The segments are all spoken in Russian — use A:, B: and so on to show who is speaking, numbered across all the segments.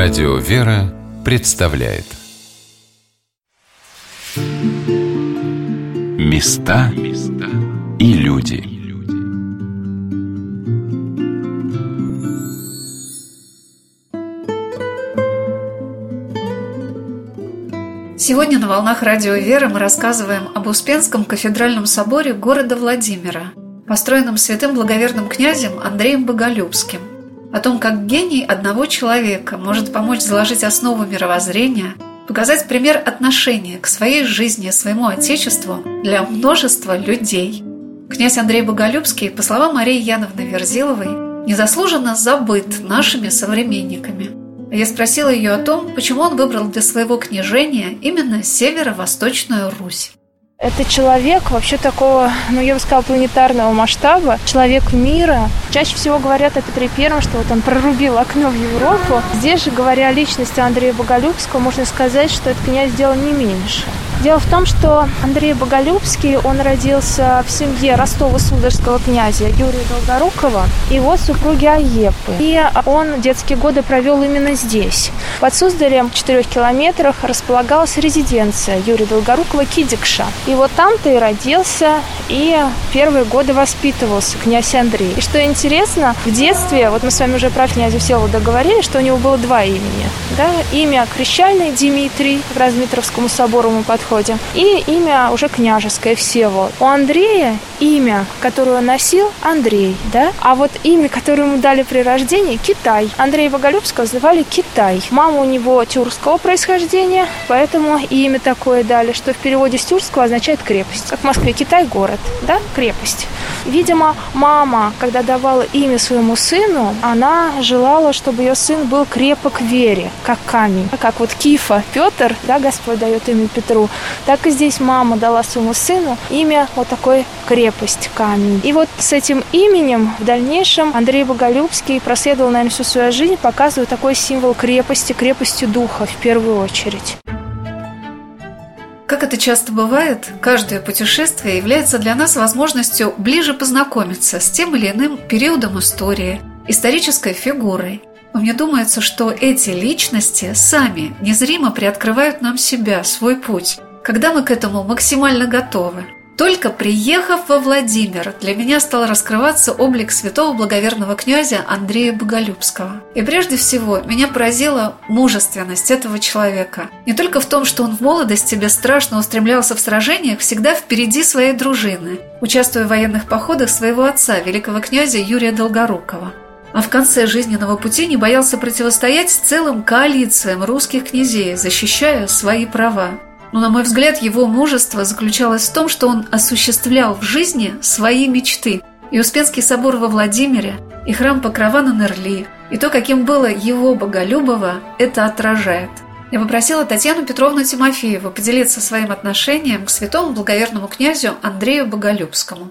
A: Радио «Вера» представляет. Места и люди.
B: Сегодня на «Волнах Радио «Вера» мы рассказываем об Успенском кафедральном соборе города Владимира, построенном святым благоверным князем Андреем Боголюбским – о том, как гений одного человека может помочь заложить основу мировоззрения, показать пример отношения к своей жизни, своему Отечеству для множества людей. Князь Андрей Боголюбский, по словам Марии Яновны Верзиловой, незаслуженно забыт нашими современниками. Я спросила ее о том, почему он выбрал для своего княжения именно северо-восточную Русь.
C: Это человек вообще такого, ну я бы сказала, планетарного масштаба, человек мира. Чаще всего говорят о Петре Первом, что вот он прорубил окно в Европу. Здесь же, говоря о личности Андрея Боголюбского, можно сказать, что этот князь сделал не меньше. Дело в том, что Андрей Боголюбский, он родился в семье Ростова-Сударского князя Юрия Долгорукова и его супруги Аепы. И он детские годы провел именно здесь. Под Суздалем в четырех километрах располагалась резиденция Юрия Долгорукова Кидикша. И вот там-то и родился, и первые годы воспитывался князь Андрей. И что интересно, в детстве, вот мы с вами уже про князя Всеволода говорили, что у него было два имени. Да? Имя крещальное Дмитрий, к Размитровскому собору мы подходим, подходе. И имя уже княжеское Всеволод. У Андрея имя, которое он носил, Андрей, да? А вот имя, которое ему дали при рождении, Китай. Андрея Боголюбского называли Китай. Мама у него тюркского происхождения, поэтому и имя такое дали, что в переводе с тюркского означает крепость. Как в Москве Китай город, да? Крепость. Видимо, мама, когда давала имя своему сыну, она желала, чтобы ее сын был крепок в вере, как камень. Как вот Кифа Петр, да, Господь дает имя Петру, так и здесь мама дала своему сыну имя вот такой крепость, камень. И вот с этим именем в дальнейшем Андрей Боголюбский проследовал, наверное, всю свою жизнь, показывая такой символ крепости, крепости духа в первую очередь.
B: Как это часто бывает, каждое путешествие является для нас возможностью ближе познакомиться с тем или иным периодом истории, исторической фигурой. Но мне думается, что эти личности сами незримо приоткрывают нам себя, свой путь, когда мы к этому максимально готовы. Только приехав во Владимир, для меня стал раскрываться облик святого благоверного князя Андрея Боголюбского. И прежде всего меня поразила мужественность этого человека. Не только в том, что он в молодости бесстрашно устремлялся в сражениях всегда впереди своей дружины, участвуя в военных походах своего отца, великого князя Юрия Долгорукова а в конце жизненного пути не боялся противостоять целым коалициям русских князей, защищая свои права. Но, на мой взгляд, его мужество заключалось в том, что он осуществлял в жизни свои мечты. И Успенский собор во Владимире, и храм Покрова на Нерли, и то, каким было его Боголюбово, это отражает. Я попросила Татьяну Петровну Тимофееву поделиться своим отношением к святому благоверному князю Андрею Боголюбскому.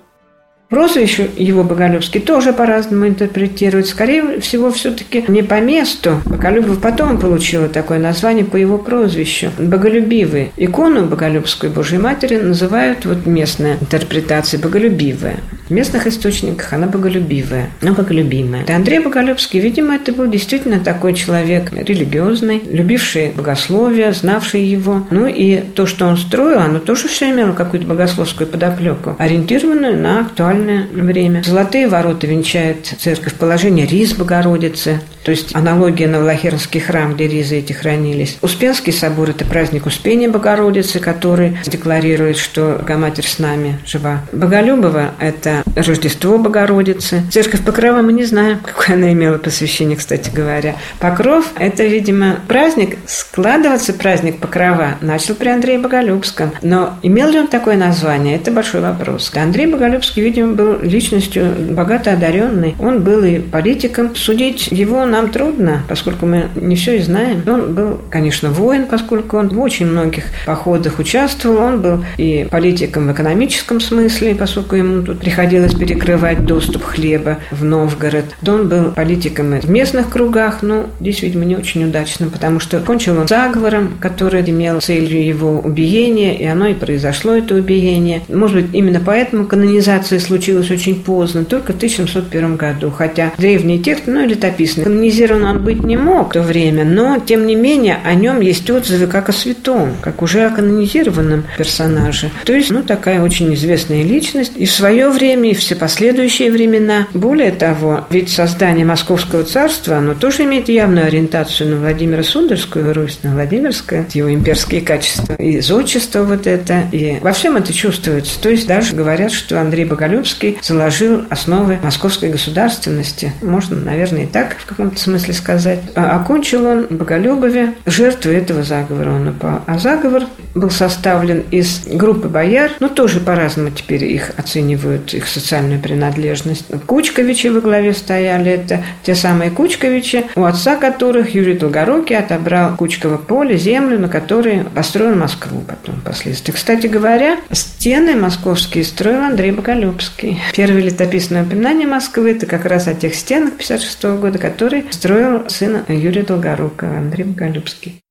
D: Прозвище его Боголюбский тоже по-разному интерпретируют. Скорее всего, все-таки не по месту. Боголюбов потом получила такое название по его прозвищу. Боголюбивый. Икону Боголюбской Божьей Матери называют вот местная интерпретация Боголюбивая. В местных источниках она Боголюбивая, но Боголюбимая. И Андрей Боголюбский, видимо, это был действительно такой человек религиозный, любивший богословие, знавший его. Ну и то, что он строил, оно тоже все имело какую-то богословскую подоплеку, ориентированную на актуальное время. Золотые ворота венчает церковь положение Риз Богородицы, то есть аналогия на Влахернский храм, где ризы эти хранились. Успенский собор – это праздник Успения Богородицы, который декларирует, что Богоматерь с нами жива. Боголюбова – это Рождество Богородицы. Церковь Покрова мы не знаем, какое она имела посвящение, кстати говоря. Покров – это, видимо, праздник, складываться праздник Покрова начал при Андрее Боголюбском. Но имел ли он такое название – это большой вопрос. Андрей Боголюбский, видимо, был личностью богато одаренной. Он был и политиком. Судить его нам трудно, поскольку мы не все и знаем. Он был, конечно, воин, поскольку он в очень многих походах участвовал. Он был и политиком в экономическом смысле, поскольку ему тут приходилось перекрывать доступ хлеба в Новгород. Он был политиком в местных кругах, но здесь, видимо, не очень удачно, потому что кончил он заговором, который имел целью его убиения, и оно и произошло, это убиение. Может быть, именно поэтому канонизация случилась очень поздно, только в 1701 году, хотя древний текст, ну, летописный, канонизирован он быть не мог в то время, но, тем не менее, о нем есть отзывы как о святом, как уже о канонизированном персонаже. То есть, ну, такая очень известная личность и в свое время, и все последующие времена. Более того, ведь создание Московского царства, оно тоже имеет явную ориентацию на Владимира Сундерскую Русь, на Владимирское, его имперские качества, и зодчество вот это, и во всем это чувствуется. То есть даже говорят, что Андрей Боголюбский заложил основы московской государственности. Можно, наверное, и так в каком-то смысле сказать. А окончил он Боголюбове жертвой этого заговора он упал. А заговор был составлен из группы бояр, ну, тоже по-разному теперь их оценивают, их социальную принадлежность. Кучковичи во главе стояли, это те самые Кучковичи, у отца которых Юрий Долгорукий отобрал Кучково поле, землю, на которой построил Москву потом впоследствии. Кстати говоря, стены московские строил Андрей Боголюбский. Первое летописное упоминание Москвы – это как раз о тех стенах 56 года, которые строил сын Юрия Долгорукова, Андрей Боголюбский.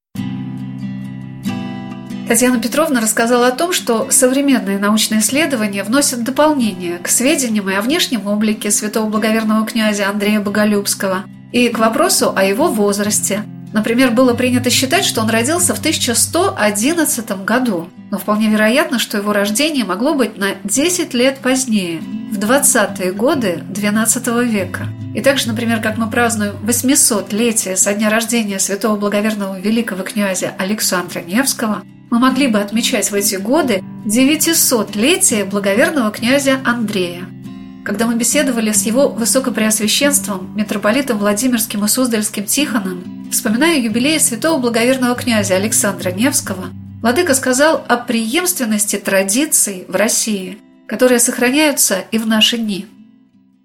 B: Татьяна Петровна рассказала о том, что современные научные исследования вносят дополнение к сведениям и о внешнем облике святого благоверного князя Андрея Боголюбского и к вопросу о его возрасте. Например, было принято считать, что он родился в 1111 году, но вполне вероятно, что его рождение могло быть на 10 лет позднее, в 20-е годы XII века. И также, например, как мы празднуем 800-летие со дня рождения святого благоверного великого князя Александра Невского – мы могли бы отмечать в эти годы 900-летие благоверного князя Андрея. Когда мы беседовали с его высокопреосвященством, митрополитом Владимирским и Суздальским Тихоном, вспоминая юбилей святого благоверного князя Александра Невского, Владыка сказал о преемственности традиций в России, которые сохраняются и в наши дни –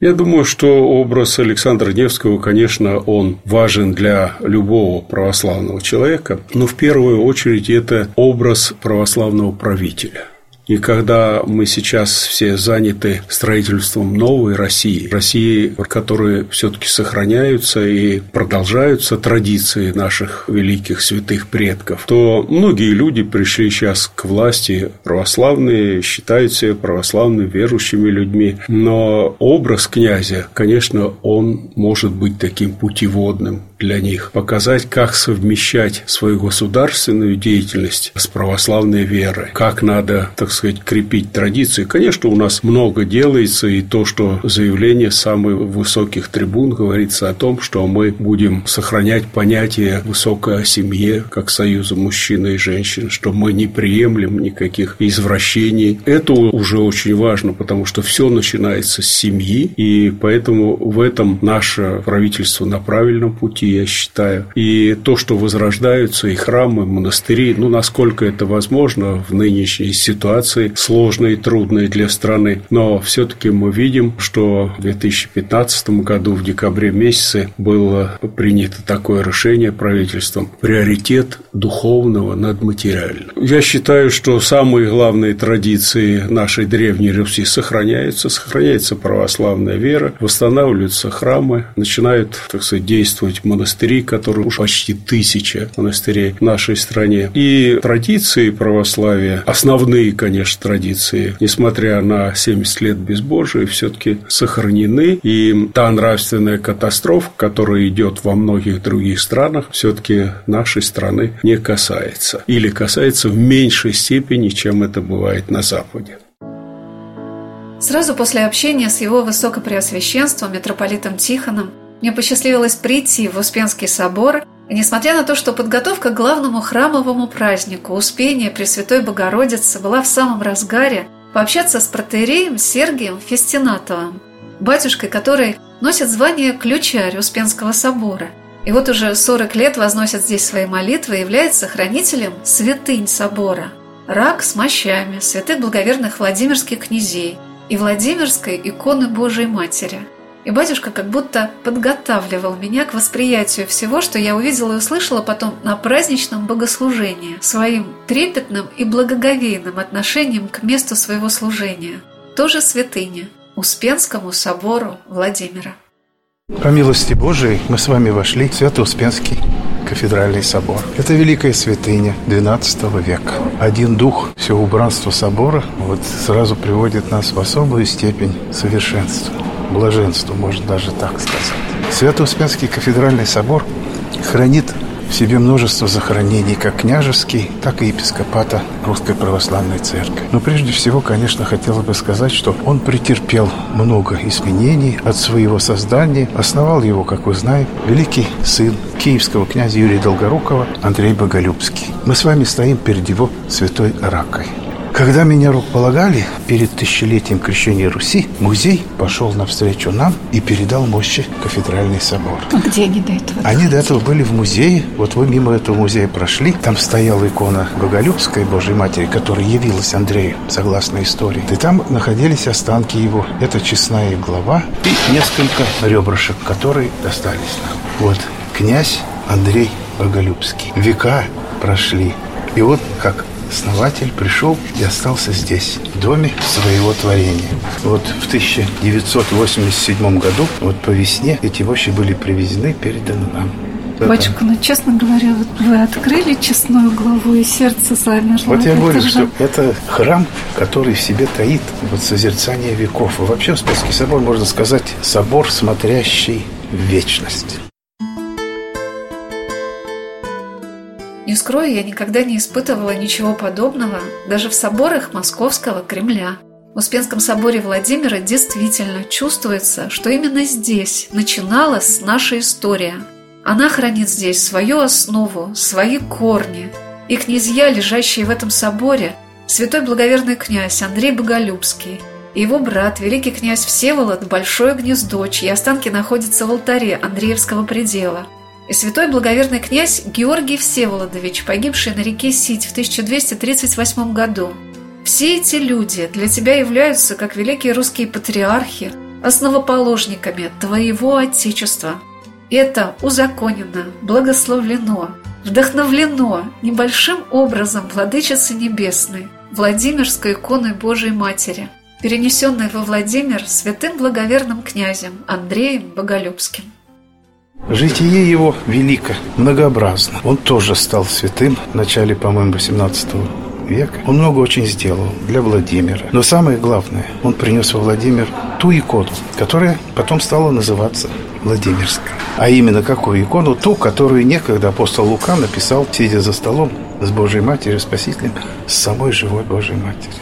E: я думаю, что образ Александра Невского, конечно, он важен для любого православного человека, но в первую очередь это образ православного правителя. И когда мы сейчас все заняты строительством новой России, России, в которой все-таки сохраняются и продолжаются традиции наших великих святых предков, то многие люди пришли сейчас к власти православные, считают себя православными, верующими людьми. Но образ князя, конечно, он может быть таким путеводным для них, показать, как совмещать свою государственную деятельность с православной верой, как надо, так сказать, крепить традиции. Конечно, у нас много делается, и то, что заявление самых высоких трибун говорится о том, что мы будем сохранять понятие высокой о семье, как союза мужчины и женщин, что мы не приемлем никаких извращений. Это уже очень важно, потому что все начинается с семьи, и поэтому в этом наше правительство на правильном пути я считаю. И то, что возрождаются и храмы, и монастыри, ну, насколько это возможно в нынешней ситуации, сложной и трудной для страны. Но все-таки мы видим, что в 2015 году, в декабре месяце, было принято такое решение правительством. Приоритет духовного над материальным. Я считаю, что самые главные традиции нашей древней Руси сохраняются. Сохраняется православная вера, восстанавливаются храмы, начинают, так сказать, действовать монастыри монастырей, которые уж почти тысяча монастырей в нашей стране. И традиции православия, основные, конечно, традиции, несмотря на 70 лет безбожия, все-таки сохранены. И та нравственная катастрофа, которая идет во многих других странах, все-таки нашей страны не касается. Или касается в меньшей степени, чем это бывает на Западе.
B: Сразу после общения с его высокопреосвященством митрополитом Тихоном мне посчастливилось прийти в Успенский собор, и несмотря на то, что подготовка к главному храмовому празднику Успения Пресвятой Богородицы была в самом разгаре, пообщаться с протеереем Сергием Фестинатовым, батюшкой, который носит звание ключарь Успенского собора. И вот уже 40 лет возносит здесь свои молитвы и является хранителем святынь собора. Рак с мощами святых благоверных Владимирских князей и Владимирской иконы Божией Матери – и батюшка как будто подготавливал меня к восприятию всего, что я увидела и услышала потом на праздничном богослужении, своим трепетным и благоговейным отношением к месту своего служения, тоже святыне, Успенскому собору Владимира.
F: По милости Божией мы с вами вошли в Свято-Успенский кафедральный собор. Это великая святыня XII века. Один дух, все убранство собора вот сразу приводит нас в особую степень совершенства блаженству, можно даже так сказать. Свято-Успенский кафедральный собор хранит в себе множество захоронений как княжеский, так и епископата Русской Православной Церкви. Но прежде всего, конечно, хотелось бы сказать, что он претерпел много изменений от своего создания. Основал его, как вы знаете, великий сын киевского князя Юрия Долгорукова Андрей Боголюбский. Мы с вами стоим перед его святой ракой. Когда меня рукополагали перед тысячелетием крещения Руси, музей пошел навстречу нам и передал мощи кафедральный собор.
B: А где они до этого?
F: Они до этого были в музее. Вот вы мимо этого музея прошли. Там стояла икона Боголюбской Божьей Матери, которая явилась Андрею, согласно истории. И там находились останки его. Это честная глава и несколько ребрышек, которые достались нам. Вот князь Андрей Боголюбский. Века прошли. И вот как основатель пришел и остался здесь, в доме своего творения. Вот в 1987 году, вот по весне, эти вещи были привезены, переданы нам.
B: Батюшка, ну, честно говоря, вот вы открыли честную главу, и сердце замерло.
F: Вот я
B: это
F: говорю,
B: же...
F: что это храм, который в себе таит вот созерцание веков. И вообще Успенский собор, можно сказать, собор, смотрящий в вечность.
B: Не скрою, я никогда не испытывала ничего подобного даже в соборах Московского Кремля. В Успенском соборе Владимира действительно чувствуется, что именно здесь начиналась наша история. Она хранит здесь свою основу, свои корни. И князья, лежащие в этом соборе, святой благоверный князь Андрей Боголюбский и его брат, великий князь Всеволод, Большое Гнездо, чьи останки находятся в алтаре Андреевского предела – святой благоверный князь Георгий Всеволодович, погибший на реке Сить в 1238 году. Все эти люди для тебя являются, как великие русские патриархи, основоположниками твоего Отечества. Это узаконено, благословлено, вдохновлено небольшим образом Владычицы Небесной, Владимирской иконой Божией Матери, перенесенной во Владимир святым благоверным князем Андреем Боголюбским.
F: Житие его велико, многообразно. Он тоже стал святым в начале, по-моему, 18 века. Он много очень сделал для Владимира. Но самое главное, он принес во Владимир ту икону, которая потом стала называться Владимирской. А именно какую икону? Ту, которую некогда апостол Лука написал, сидя за столом с Божьей Матерью, Спасителем, с самой живой Божьей Матерью.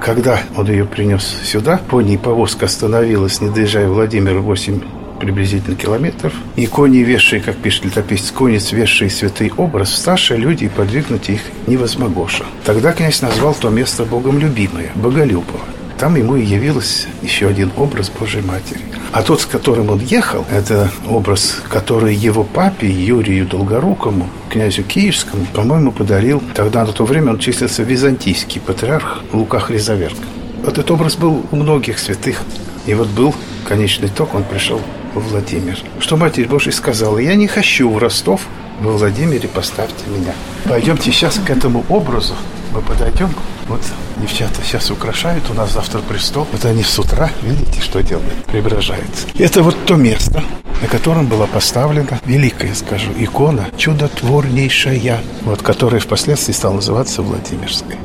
F: Когда он ее принес сюда, по ней повозка остановилась, не доезжая Владимира 8 приблизительно километров. И кони, вешшие, как пишет летописец, кони, вешшие святый образ, старшие люди, и подвигнуть их невозмогоша. Тогда князь назвал то место Богом любимое, Боголюбово. Там ему и явилось еще один образ Божьей Матери. А тот, с которым он ехал, это образ, который его папе Юрию Долгорукому, князю Киевскому, по-моему, подарил. Тогда на то время он числился византийский патриарх Лука Хризоверк. Вот этот образ был у многих святых. И вот был конечный итог, он пришел во Владимир. Что Матерь Божия сказала, я не хочу в Ростов, во Владимире поставьте меня. Пойдемте сейчас к этому образу, мы подойдем. Вот девчата сейчас украшают, у нас завтра престол. Вот они с утра, видите, что делают, преображаются. Это вот то место, на котором была поставлена великая, скажу, икона, чудотворнейшая, вот которая впоследствии стала называться Владимирской.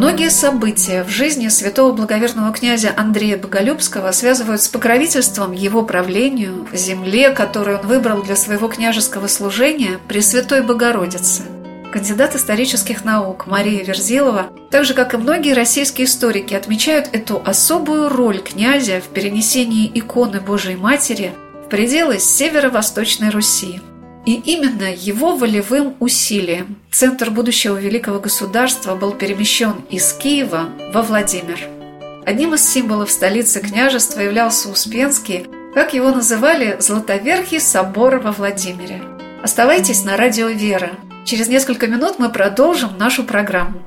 B: Многие события в жизни святого благоверного князя Андрея Боголюбского связывают с покровительством его правлению, земле, которую он выбрал для своего княжеского служения при Святой Богородице. Кандидат исторических наук Мария Верзилова, так же как и многие российские историки, отмечают эту особую роль князя в перенесении иконы Божией Матери в пределы северо-восточной Руси – и именно его волевым усилием центр будущего великого государства был перемещен из Киева во Владимир. Одним из символов столицы княжества являлся Успенский, как его называли «Златоверхий собор во Владимире». Оставайтесь на радио «Вера». Через несколько минут мы продолжим нашу программу.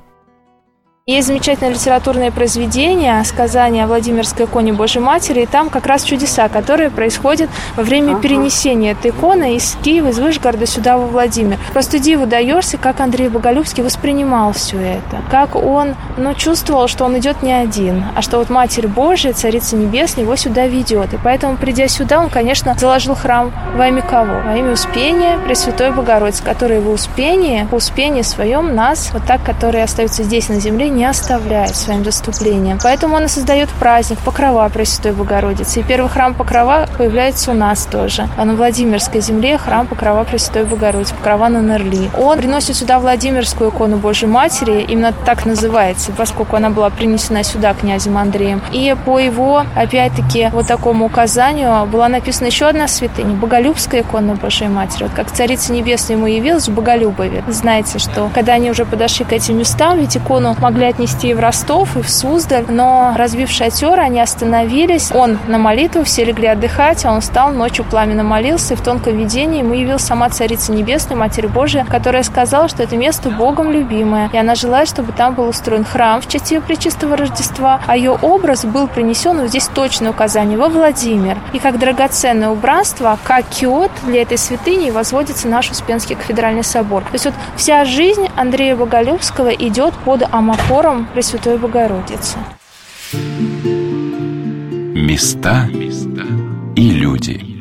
C: Есть замечательное литературное произведение «Сказание о Владимирской иконе Божьей Матери», и там как раз чудеса, которые происходят во время ага. перенесения этой иконы из Киева, из Вышгорода сюда, во Владимир. Просто диву даешься, как Андрей Боголюбский воспринимал все это, как он ну, чувствовал, что он идет не один, а что вот Матерь Божия, Царица Небесная его сюда ведет. И поэтому, придя сюда, он, конечно, заложил храм во имя кого? Во имя Успения Пресвятой Богородицы, которая в Успении, по Успении своем нас, вот так, которые остаются здесь на земле, не оставляет своим заступлением. Поэтому он и создает праздник Покрова Пресвятой Богородицы. И первый храм Покрова появляется у нас тоже. А на Владимирской земле храм Покрова Пресвятой Богородицы, Покрова на Нерли. Он приносит сюда Владимирскую икону Божьей Матери, именно так называется, поскольку она была принесена сюда князем Андреем. И по его, опять-таки, вот такому указанию была написана еще одна святыня, Боголюбская икона Божьей Матери. Вот как Царица Небесная ему явилась в Боголюбове. Знаете, что когда они уже подошли к этим местам, ведь икону могли отнести и в Ростов, и в Суздаль, но разбив шатер, они остановились. Он на молитву, все легли отдыхать, а он встал, ночью пламенно молился, и в тонком видении ему явилась сама Царица Небесная, Матерь Божия, которая сказала, что это место Богом любимое, и она желает, чтобы там был устроен храм в честь ее Пречистого Рождества, а ее образ был принесен, вот здесь точное указание, во Владимир. И как драгоценное убранство, как киот для этой святыни возводится наш Успенский кафедральный собор. То есть вот вся жизнь Андрея Боголюбского идет под хором Пресвятой Богородицы.
A: Места и люди.